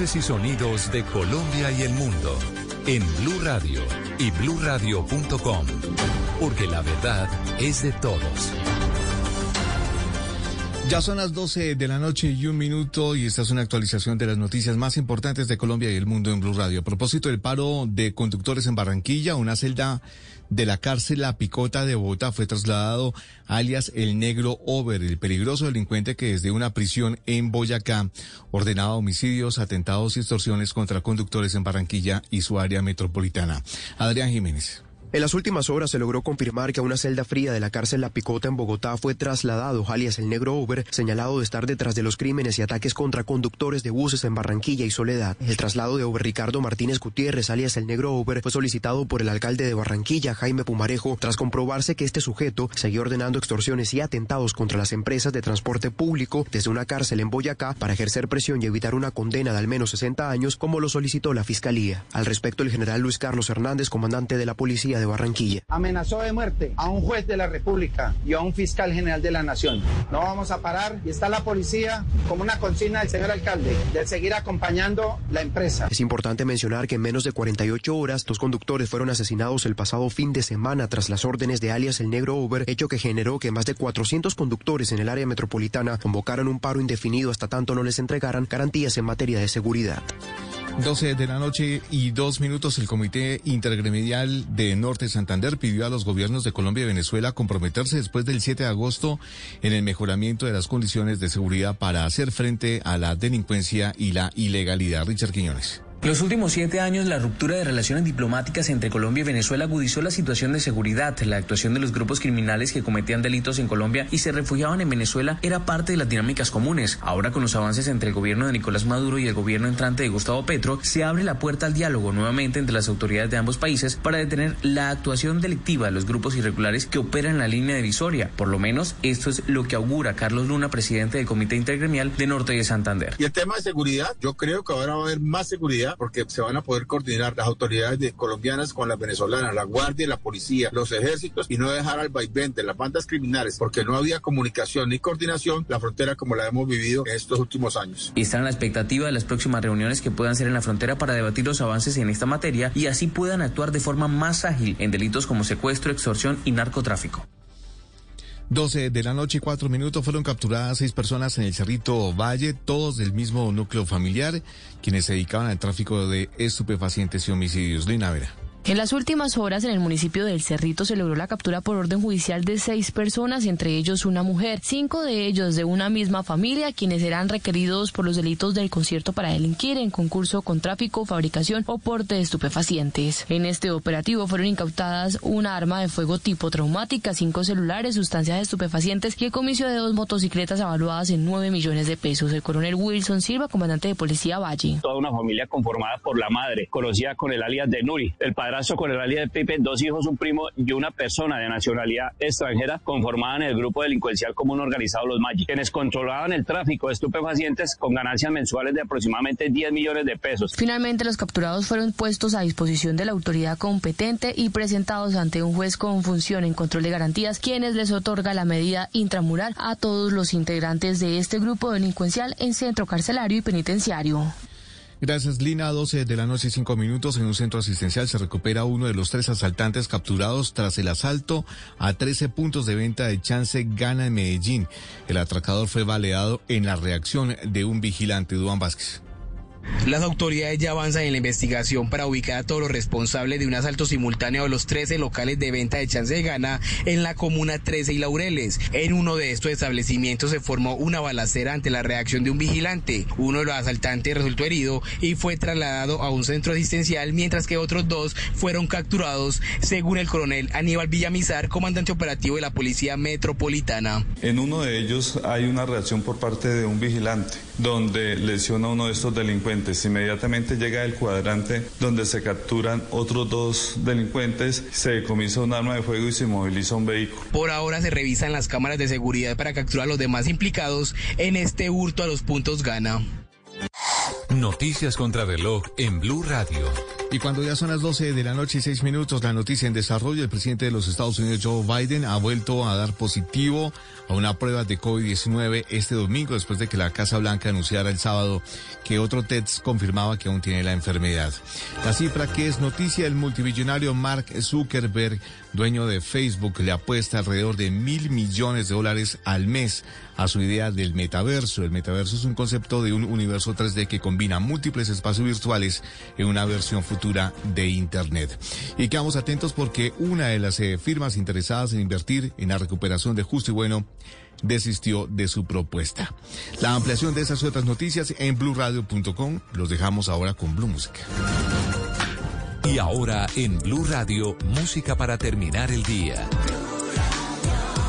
Y sonidos de Colombia y el mundo en Blue Radio y bluradio.com, porque la verdad es de todos. Ya son las 12 de la noche y un minuto y esta es una actualización de las noticias más importantes de Colombia y el mundo en Blue Radio. A propósito del paro de conductores en Barranquilla, una celda de la cárcel La Picota de Bogotá fue trasladado alias el negro Over, el peligroso delincuente que desde una prisión en Boyacá ordenaba homicidios, atentados y extorsiones contra conductores en Barranquilla y su área metropolitana. Adrián Jiménez. En las últimas horas se logró confirmar que a una celda fría de la cárcel La Picota en Bogotá fue trasladado alias el negro Uber, señalado de estar detrás de los crímenes y ataques contra conductores de buses en Barranquilla y Soledad. El traslado de Uber Ricardo Martínez Gutiérrez, alias el negro Uber, fue solicitado por el alcalde de Barranquilla, Jaime Pumarejo, tras comprobarse que este sujeto seguía ordenando extorsiones y atentados contra las empresas de transporte público desde una cárcel en Boyacá para ejercer presión y evitar una condena de al menos 60 años, como lo solicitó la Fiscalía. Al respecto, el general Luis Carlos Hernández, comandante de la Policía de Barranquilla. Amenazó de muerte a un juez de la República y a un fiscal general de la Nación. No vamos a parar y está la policía como una consigna del señor alcalde de seguir acompañando la empresa. Es importante mencionar que en menos de 48 horas, dos conductores fueron asesinados el pasado fin de semana tras las órdenes de alias el negro Uber, hecho que generó que más de 400 conductores en el área metropolitana convocaron un paro indefinido hasta tanto no les entregaran garantías en materia de seguridad. 12 de la noche y dos minutos, el Comité Intergremial de Norte Santander pidió a los gobiernos de Colombia y Venezuela comprometerse después del 7 de agosto en el mejoramiento de las condiciones de seguridad para hacer frente a la delincuencia y la ilegalidad. Richard Quiñones. Los últimos siete años, la ruptura de relaciones diplomáticas entre Colombia y Venezuela agudizó la situación de seguridad. La actuación de los grupos criminales que cometían delitos en Colombia y se refugiaban en Venezuela era parte de las dinámicas comunes. Ahora, con los avances entre el gobierno de Nicolás Maduro y el gobierno entrante de Gustavo Petro, se abre la puerta al diálogo nuevamente entre las autoridades de ambos países para detener la actuación delictiva de los grupos irregulares que operan en la línea divisoria. Por lo menos, esto es lo que augura Carlos Luna, presidente del Comité Intergremial de Norte de Santander. Y el tema de seguridad, yo creo que ahora va a haber más seguridad porque se van a poder coordinar las autoridades de colombianas con las venezolanas, la guardia, la policía, los ejércitos y no dejar al vaivén de las bandas criminales porque no había comunicación ni coordinación la frontera como la hemos vivido en estos últimos años. Y están a la expectativa de las próximas reuniones que puedan ser en la frontera para debatir los avances en esta materia y así puedan actuar de forma más ágil en delitos como secuestro, extorsión y narcotráfico. 12 de la noche y cuatro minutos fueron capturadas seis personas en el Cerrito Valle, todos del mismo núcleo familiar, quienes se dedicaban al tráfico de estupefacientes y homicidios. Lina Vera. En las últimas horas, en el municipio del Cerrito se logró la captura por orden judicial de seis personas, entre ellos una mujer, cinco de ellos de una misma familia, quienes serán requeridos por los delitos del concierto para delinquir en concurso con tráfico, fabricación o porte de estupefacientes. En este operativo fueron incautadas una arma de fuego tipo traumática, cinco celulares, sustancias estupefacientes y el comicio de dos motocicletas evaluadas en nueve millones de pesos. El coronel Wilson Silva, comandante de policía Valle. Toda una familia conformada por la madre, conocida con el alias de Nuri, el padre con el de Pipe, dos hijos, un primo y una persona de nacionalidad extranjera conformaban el grupo delincuencial común organizado Los Maggi, quienes controlaban el tráfico de estupefacientes con ganancias mensuales de aproximadamente 10 millones de pesos. Finalmente, los capturados fueron puestos a disposición de la autoridad competente y presentados ante un juez con función en control de garantías, quienes les otorga la medida intramural a todos los integrantes de este grupo delincuencial en centro carcelario y penitenciario. Gracias, Lina. 12 de la noche y 5 minutos. En un centro asistencial se recupera uno de los tres asaltantes capturados tras el asalto a 13 puntos de venta de Chance Gana en Medellín. El atracador fue baleado en la reacción de un vigilante, Duan Vázquez. Las autoridades ya avanzan en la investigación para ubicar a todos los responsables de un asalto simultáneo a los 13 locales de venta de chance de gana en la comuna 13 y Laureles. En uno de estos establecimientos se formó una balacera ante la reacción de un vigilante. Uno de los asaltantes resultó herido y fue trasladado a un centro asistencial, mientras que otros dos fueron capturados, según el coronel Aníbal Villamizar, comandante operativo de la Policía Metropolitana. En uno de ellos hay una reacción por parte de un vigilante, donde lesiona a uno de estos delincuentes Inmediatamente llega el cuadrante donde se capturan otros dos delincuentes, se decomisa un arma de fuego y se moviliza un vehículo. Por ahora se revisan las cámaras de seguridad para capturar a los demás implicados en este hurto a los puntos gana. Noticias contra reloj en Blue Radio. Y cuando ya son las 12 de la noche y 6 minutos, la noticia en desarrollo, el presidente de los Estados Unidos, Joe Biden, ha vuelto a dar positivo a una prueba de COVID-19 este domingo, después de que la Casa Blanca anunciara el sábado que otro test confirmaba que aún tiene la enfermedad. La cifra que es noticia, el multimillonario Mark Zuckerberg, dueño de Facebook, le apuesta alrededor de mil millones de dólares al mes a su idea del metaverso. El metaverso es un concepto de un universo 3D que combina múltiples espacios virtuales en una versión futura de Internet. Y quedamos atentos porque una de las eh, firmas interesadas en invertir en la recuperación de Justo y Bueno desistió de su propuesta. La ampliación de esas otras noticias en blueradio.com. Los dejamos ahora con Blue Música. Y ahora en Blue Radio, música para terminar el día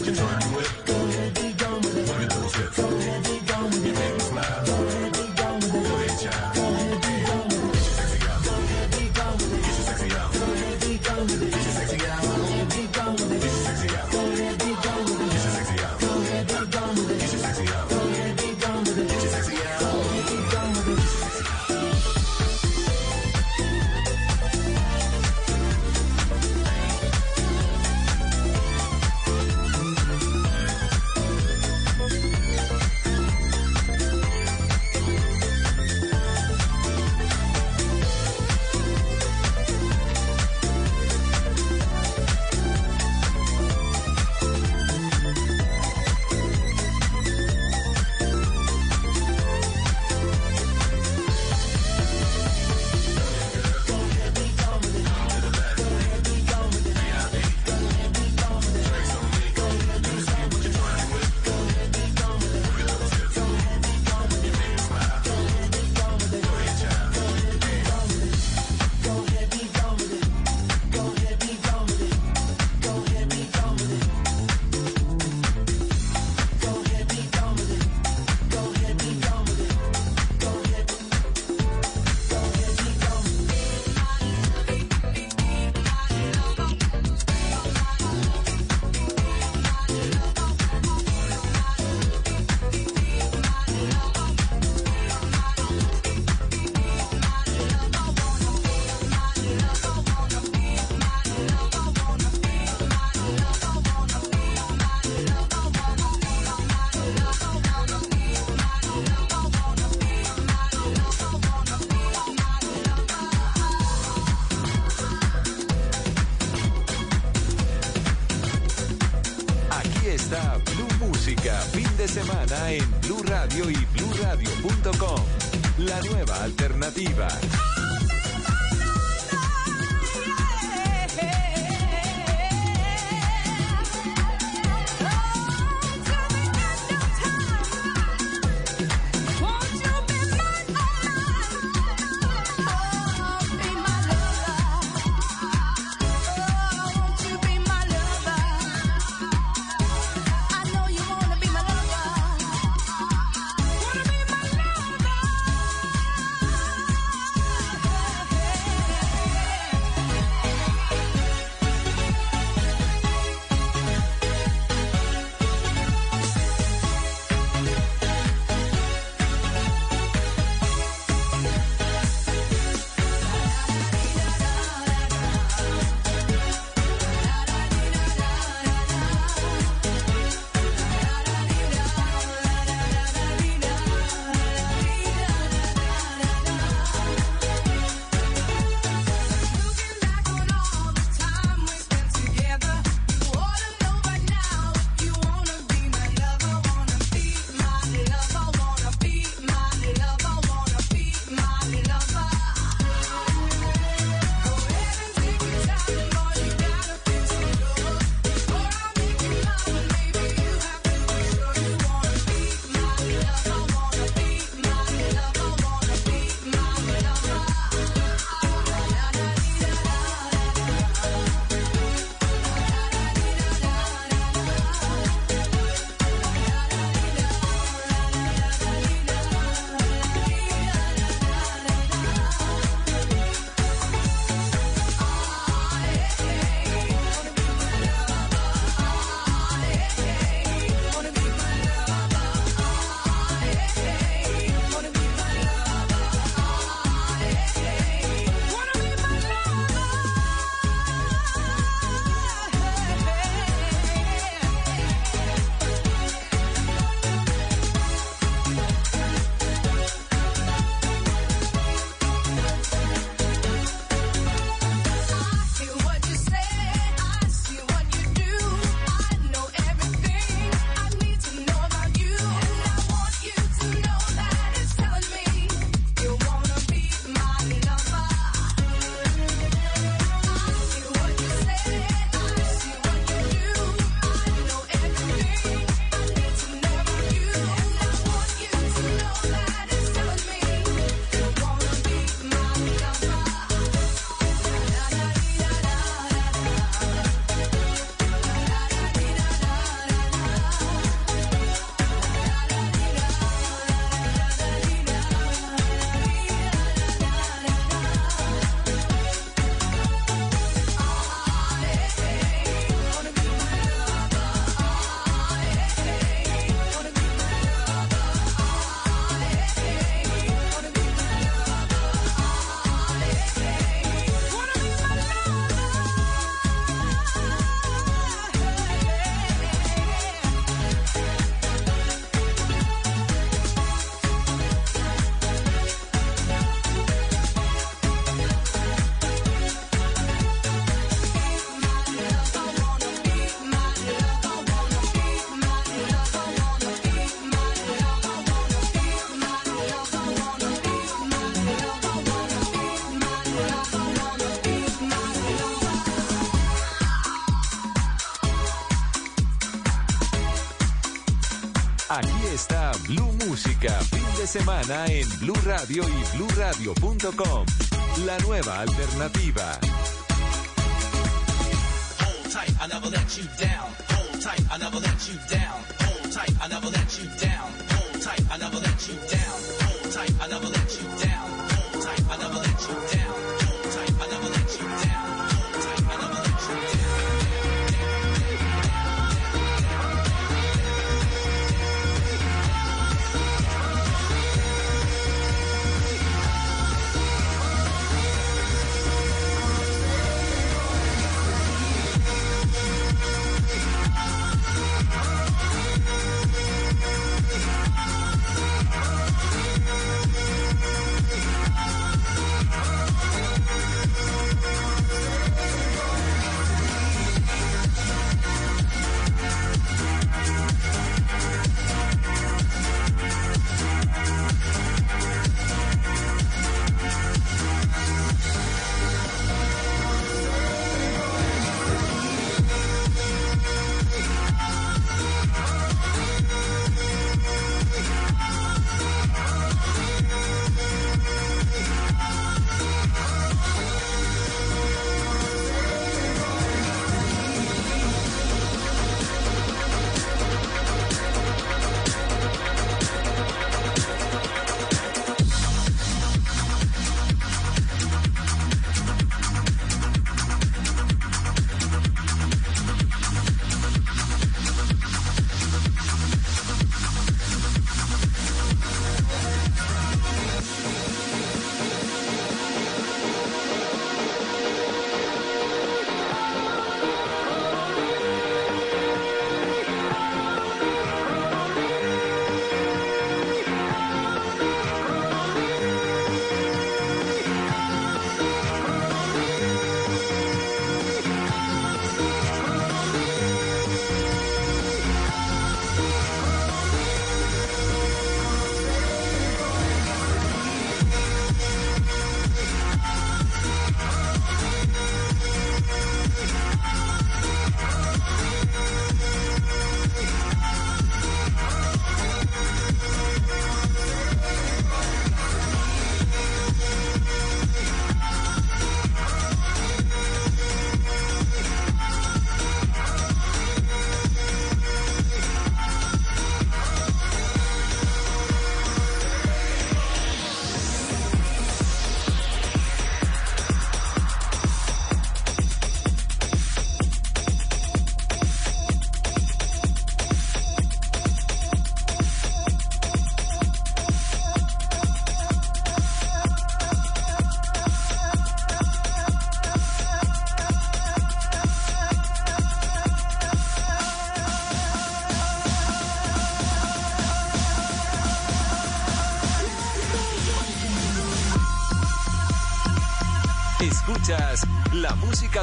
Look at those hips. de semana en Blue Radio y BlueRadio.com. La nueva alternativa. Hold tight, I never let you down. Hold tight, I never let you down.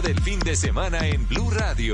Del fin de semana en Blue Radio.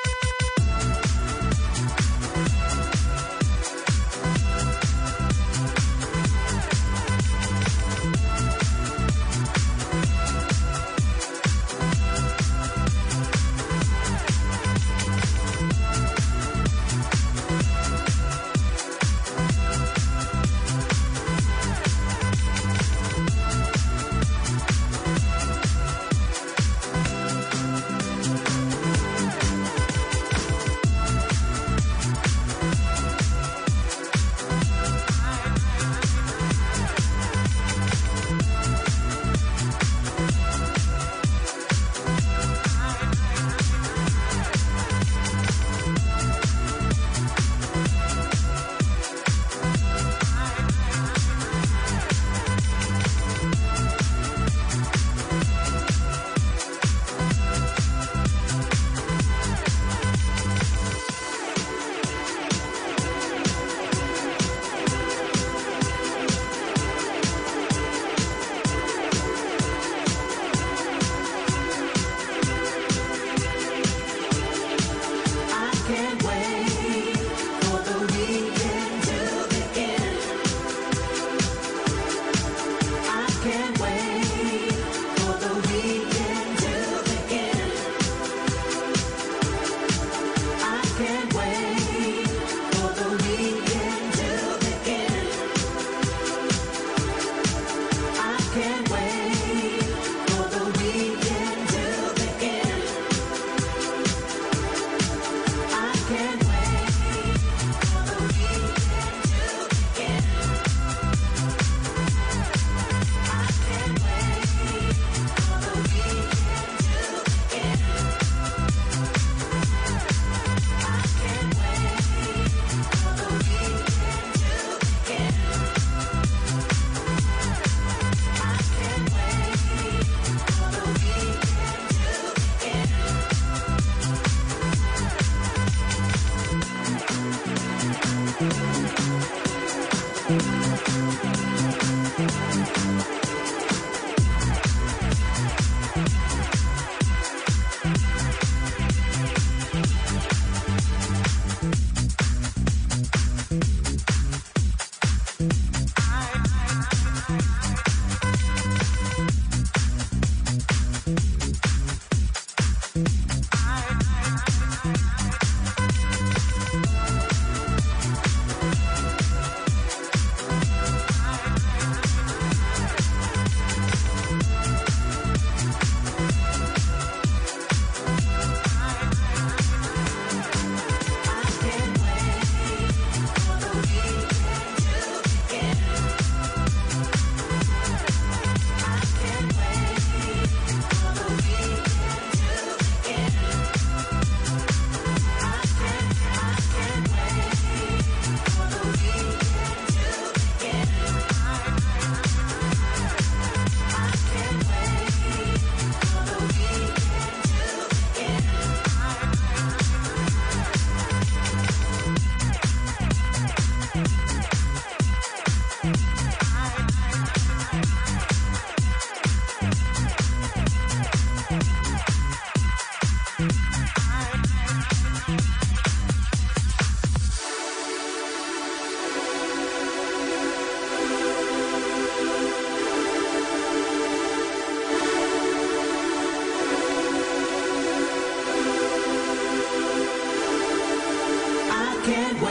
can't wait.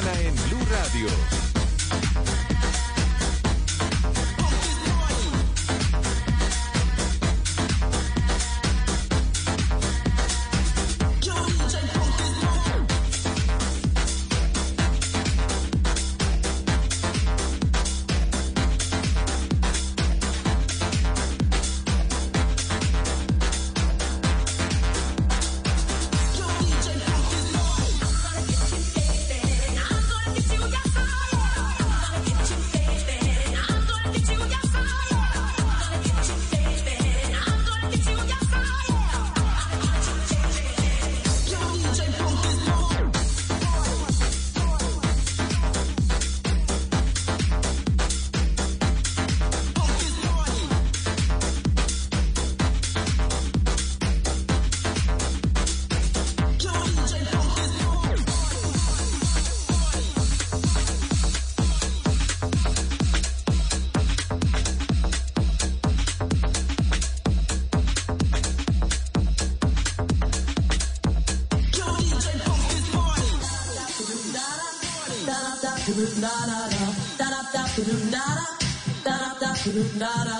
Fin de Not na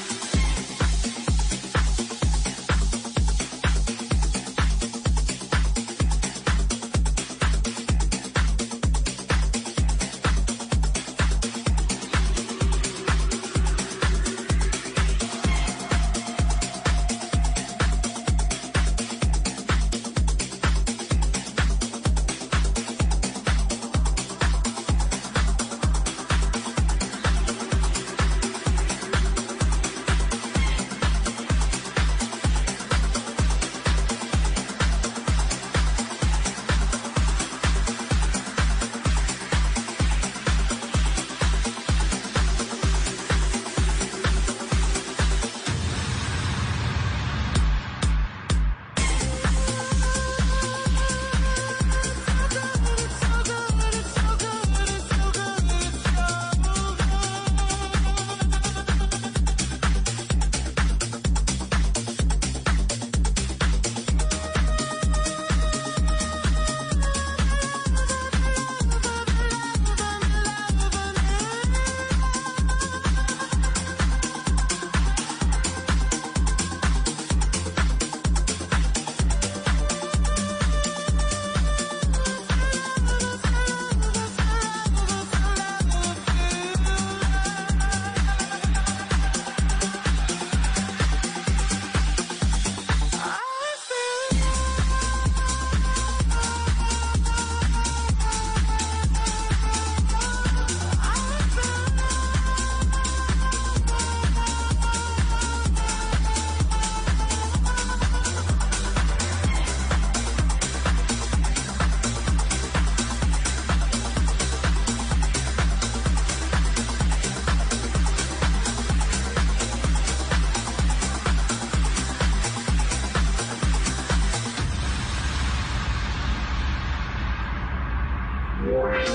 Yeah.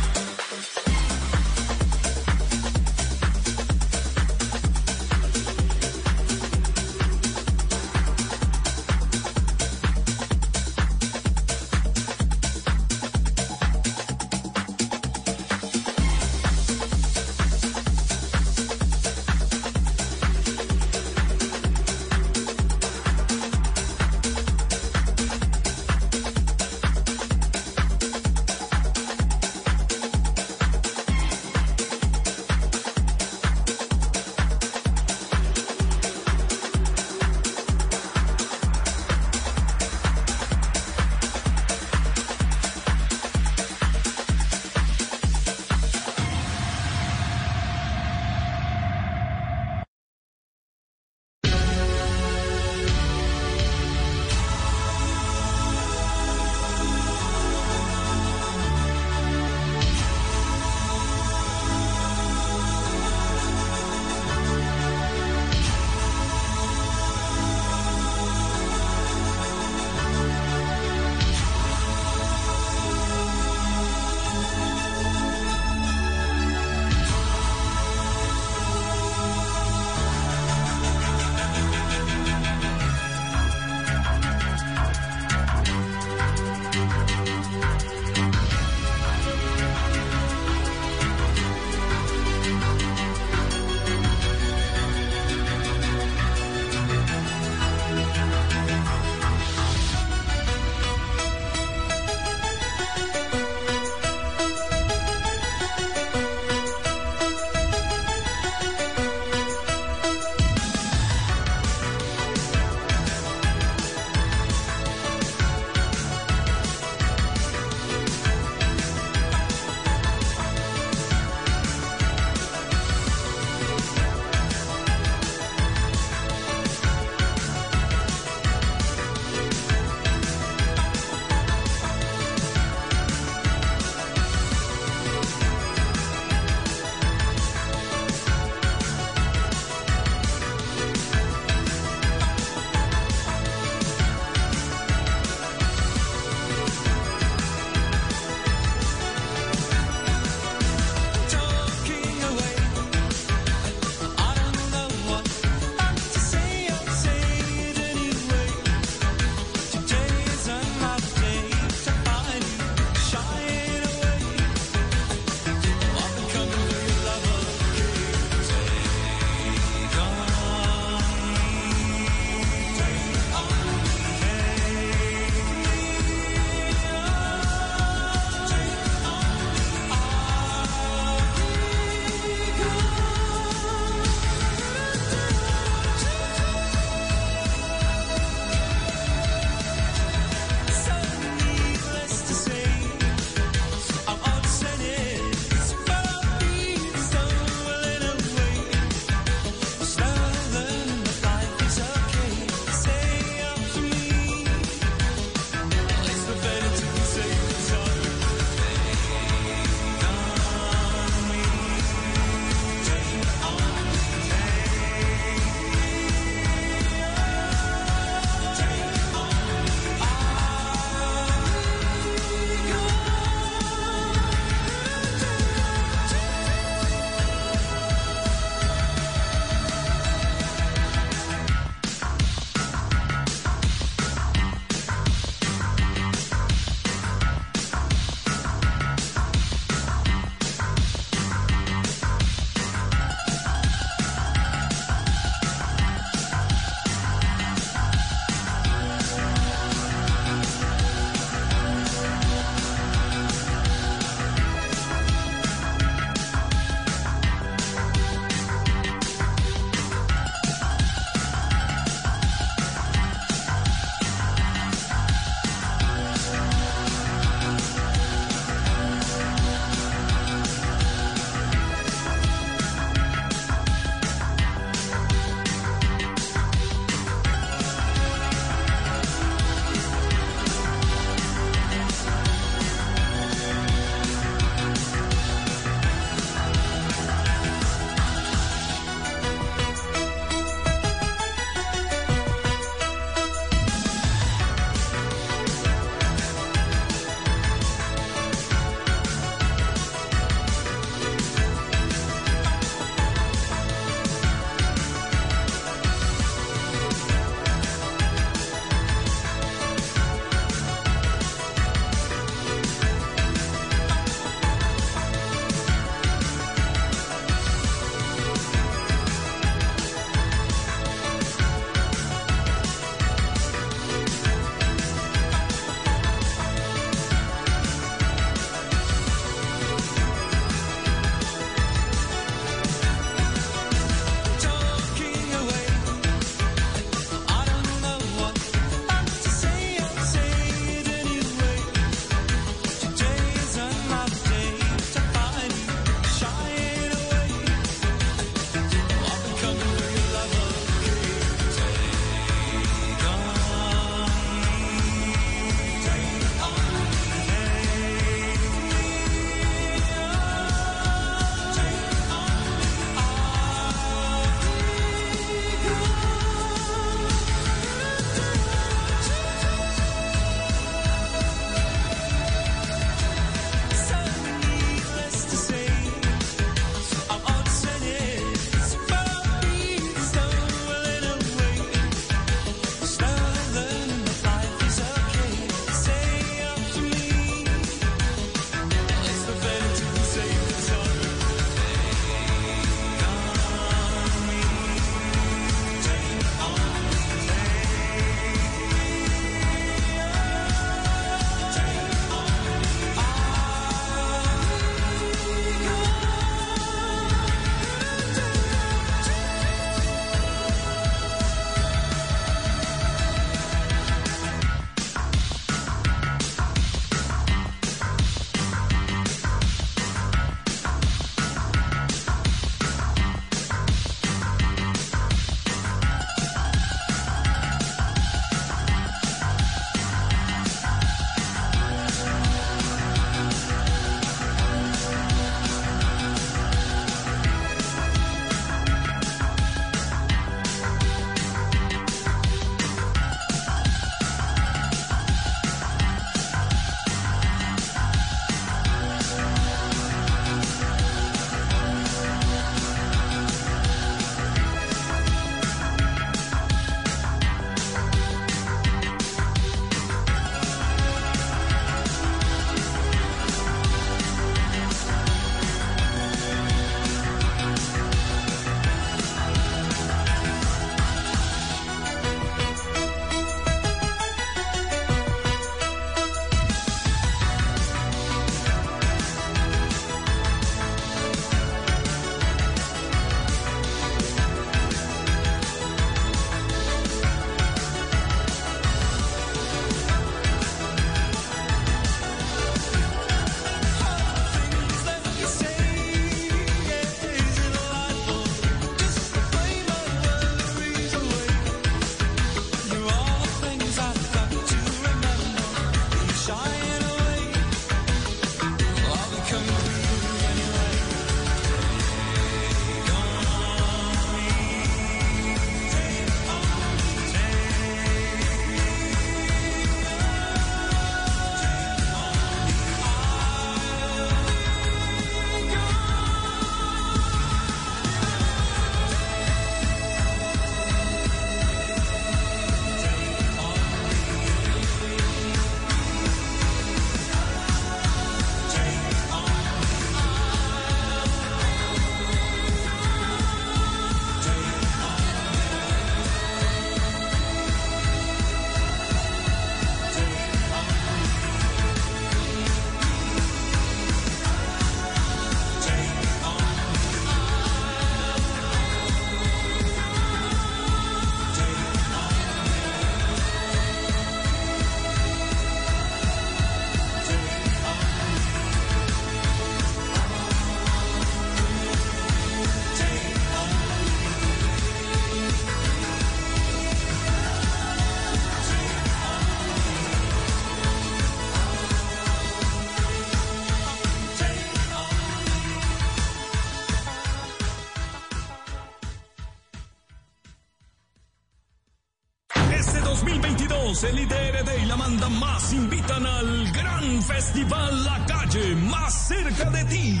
Festival La Calle más cerca de ti.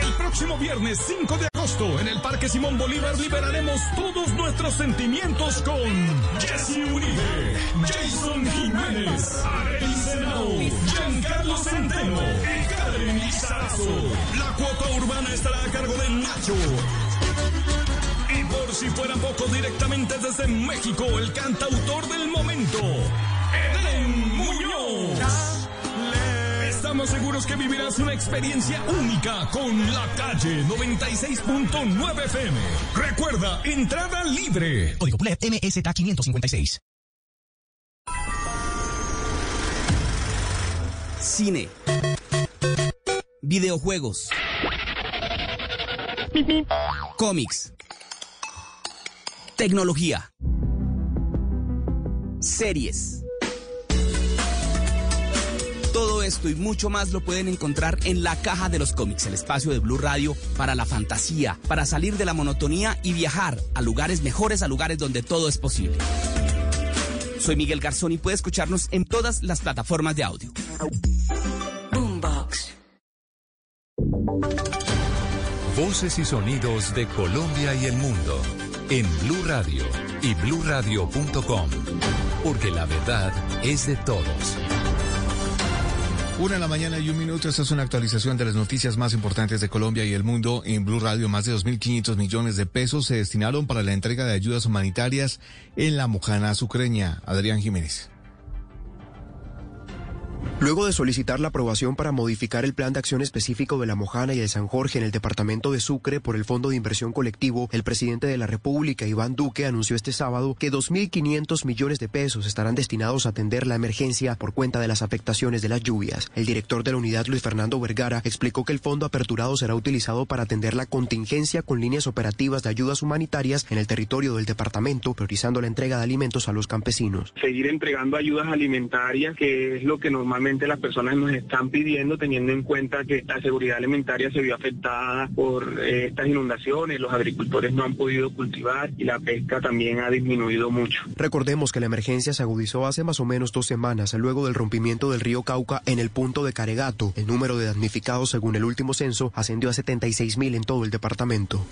El próximo viernes 5 de agosto en el Parque Simón Bolívar liberaremos todos nuestros sentimientos con Jesse Uribe, Jason Jiménez, Arely Senao, Giancarlo Centeno y Karen Lizarazo. La cuota urbana estará a cargo de Nacho. Y por si fuera poco, directamente desde México, el cantautor del momento, Estamos seguros que vivirás una experiencia única con la calle 96.9 FM. Recuerda, entrada libre. Código PULEP MST 556. Cine. Videojuegos. Cómics. Tecnología. Series. Todo esto y mucho más lo pueden encontrar en la caja de los cómics, el espacio de Blue Radio para la fantasía, para salir de la monotonía y viajar a lugares mejores, a lugares donde todo es posible. Soy Miguel Garzón y puede escucharnos en todas las plataformas de audio. Boombox. Voces y sonidos de Colombia y el mundo en Blue Radio y bluradio.com, porque la verdad es de todos. Una de la mañana y un minuto. Esta es una actualización de las noticias más importantes de Colombia y el mundo. En Blue Radio, más de 2.500 millones de pesos se destinaron para la entrega de ayudas humanitarias en la Mojana Sucreña. Adrián Jiménez. Luego de solicitar la aprobación para modificar el plan de acción específico de la Mojana y el San Jorge en el departamento de Sucre por el Fondo de Inversión Colectivo, el presidente de la República, Iván Duque, anunció este sábado que 2.500 millones de pesos estarán destinados a atender la emergencia por cuenta de las afectaciones de las lluvias. El director de la unidad, Luis Fernando Vergara, explicó que el fondo aperturado será utilizado para atender la contingencia con líneas operativas de ayudas humanitarias en el territorio del departamento, priorizando la entrega de alimentos a los campesinos. seguir entregando ayudas alimentarias, que es lo que normalmente las personas nos están pidiendo, teniendo en cuenta que la seguridad alimentaria se vio afectada por eh, estas inundaciones, los agricultores no han podido cultivar y la pesca también ha disminuido mucho. Recordemos que la emergencia se agudizó hace más o menos dos semanas luego del rompimiento del río Cauca en el punto de Caregato. El número de damnificados, según el último censo, ascendió a 76 mil en todo el departamento.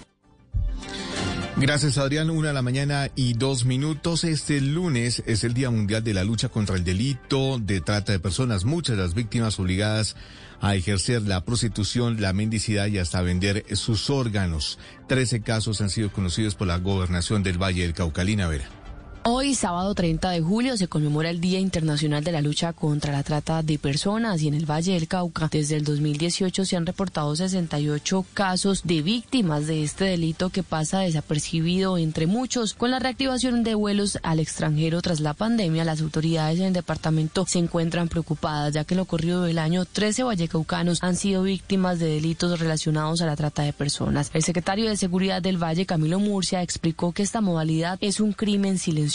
Gracias, Adrián. Una de la mañana y dos minutos. Este lunes es el Día Mundial de la Lucha contra el Delito de Trata de Personas. Muchas de las víctimas obligadas a ejercer la prostitución, la mendicidad y hasta vender sus órganos. Trece casos han sido conocidos por la gobernación del Valle del Caucalina Vera. Hoy, sábado 30 de julio, se conmemora el Día Internacional de la Lucha contra la Trata de Personas y en el Valle del Cauca, desde el 2018 se han reportado 68 casos de víctimas de este delito que pasa desapercibido entre muchos. Con la reactivación de vuelos al extranjero tras la pandemia, las autoridades en el departamento se encuentran preocupadas, ya que en lo corrido del año 13 vallecaucanos han sido víctimas de delitos relacionados a la trata de personas. El secretario de Seguridad del Valle, Camilo Murcia, explicó que esta modalidad es un crimen silencioso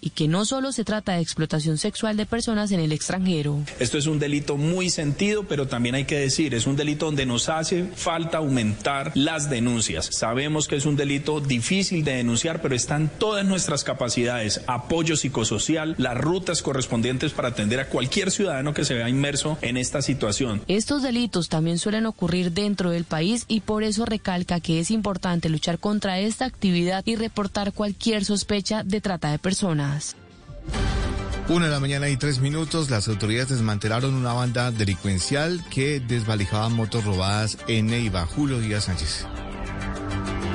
y que no solo se trata de explotación sexual de personas en el extranjero. Esto es un delito muy sentido, pero también hay que decir, es un delito donde nos hace falta aumentar las denuncias. Sabemos que es un delito difícil de denunciar, pero están todas nuestras capacidades, apoyo psicosocial, las rutas correspondientes para atender a cualquier ciudadano que se vea inmerso en esta situación. Estos delitos también suelen ocurrir dentro del país y por eso recalca que es importante luchar contra esta actividad y reportar cualquier sospecha de trata de personas. Una de la mañana y tres minutos, las autoridades desmantelaron una banda delincuencial que desvalijaba motos robadas en Neiva. Julio Díaz Sánchez.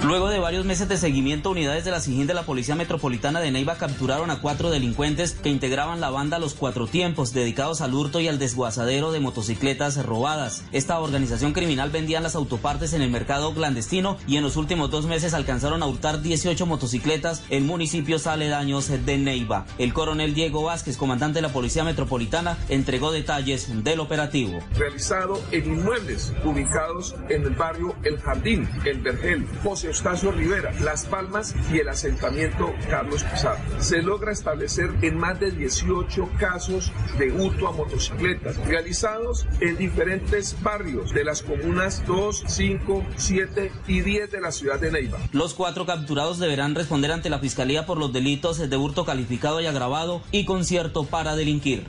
Luego de varios meses de seguimiento, unidades de la SIGIN de la Policía Metropolitana de Neiva capturaron a cuatro delincuentes que integraban la banda Los Cuatro Tiempos, dedicados al hurto y al desguazadero de motocicletas robadas. Esta organización criminal vendía las autopartes en el mercado clandestino y en los últimos dos meses alcanzaron a hurtar 18 motocicletas en municipios aledaños de Neiva. El coronel Diego Vázquez, comandante de la Policía Metropolitana, entregó detalles del operativo. Realizado en inmuebles ubicados en el barrio El Jardín, El Vergel, José Eustacio Rivera, Las Palmas y el asentamiento Carlos Pizarro. Se logra establecer en más de 18 casos de hurto a motocicletas realizados en diferentes barrios de las comunas 2, 5, 7 y 10 de la ciudad de Neiva. Los cuatro capturados deberán responder ante la Fiscalía por los delitos de hurto calificado y agravado y concierto para delinquir.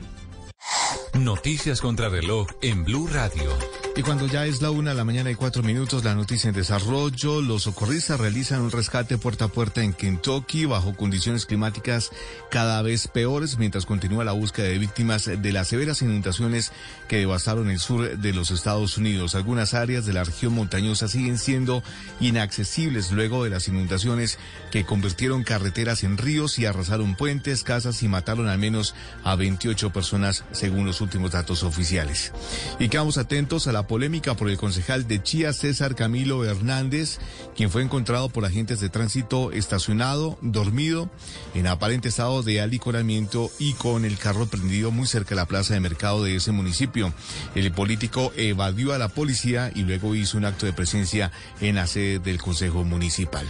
Noticias contra reloj en Blue Radio. Y cuando ya es la una de la mañana y cuatro minutos, la noticia en desarrollo, los socorristas realizan un rescate puerta a puerta en Kentucky bajo condiciones climáticas cada vez peores mientras continúa la búsqueda de víctimas de las severas inundaciones que devastaron el sur de los Estados Unidos. Algunas áreas de la región montañosa siguen siendo inaccesibles luego de las inundaciones que convirtieron carreteras en ríos y arrasaron puentes, casas y mataron al menos a 28 personas según los últimos datos oficiales. Y quedamos atentos a la polémica por el concejal de Chía, César Camilo Hernández, quien fue encontrado por agentes de tránsito estacionado, dormido, en aparente estado de alicoramiento y con el carro prendido muy cerca de la plaza de mercado de ese municipio. El político evadió a la policía y luego hizo un acto de presencia en la sede del Consejo Municipal.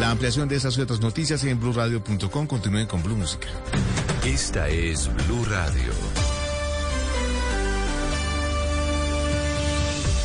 La ampliación de esas y otras noticias en blueradio.com. Continúen con Blue Música. Esta es Blue Radio.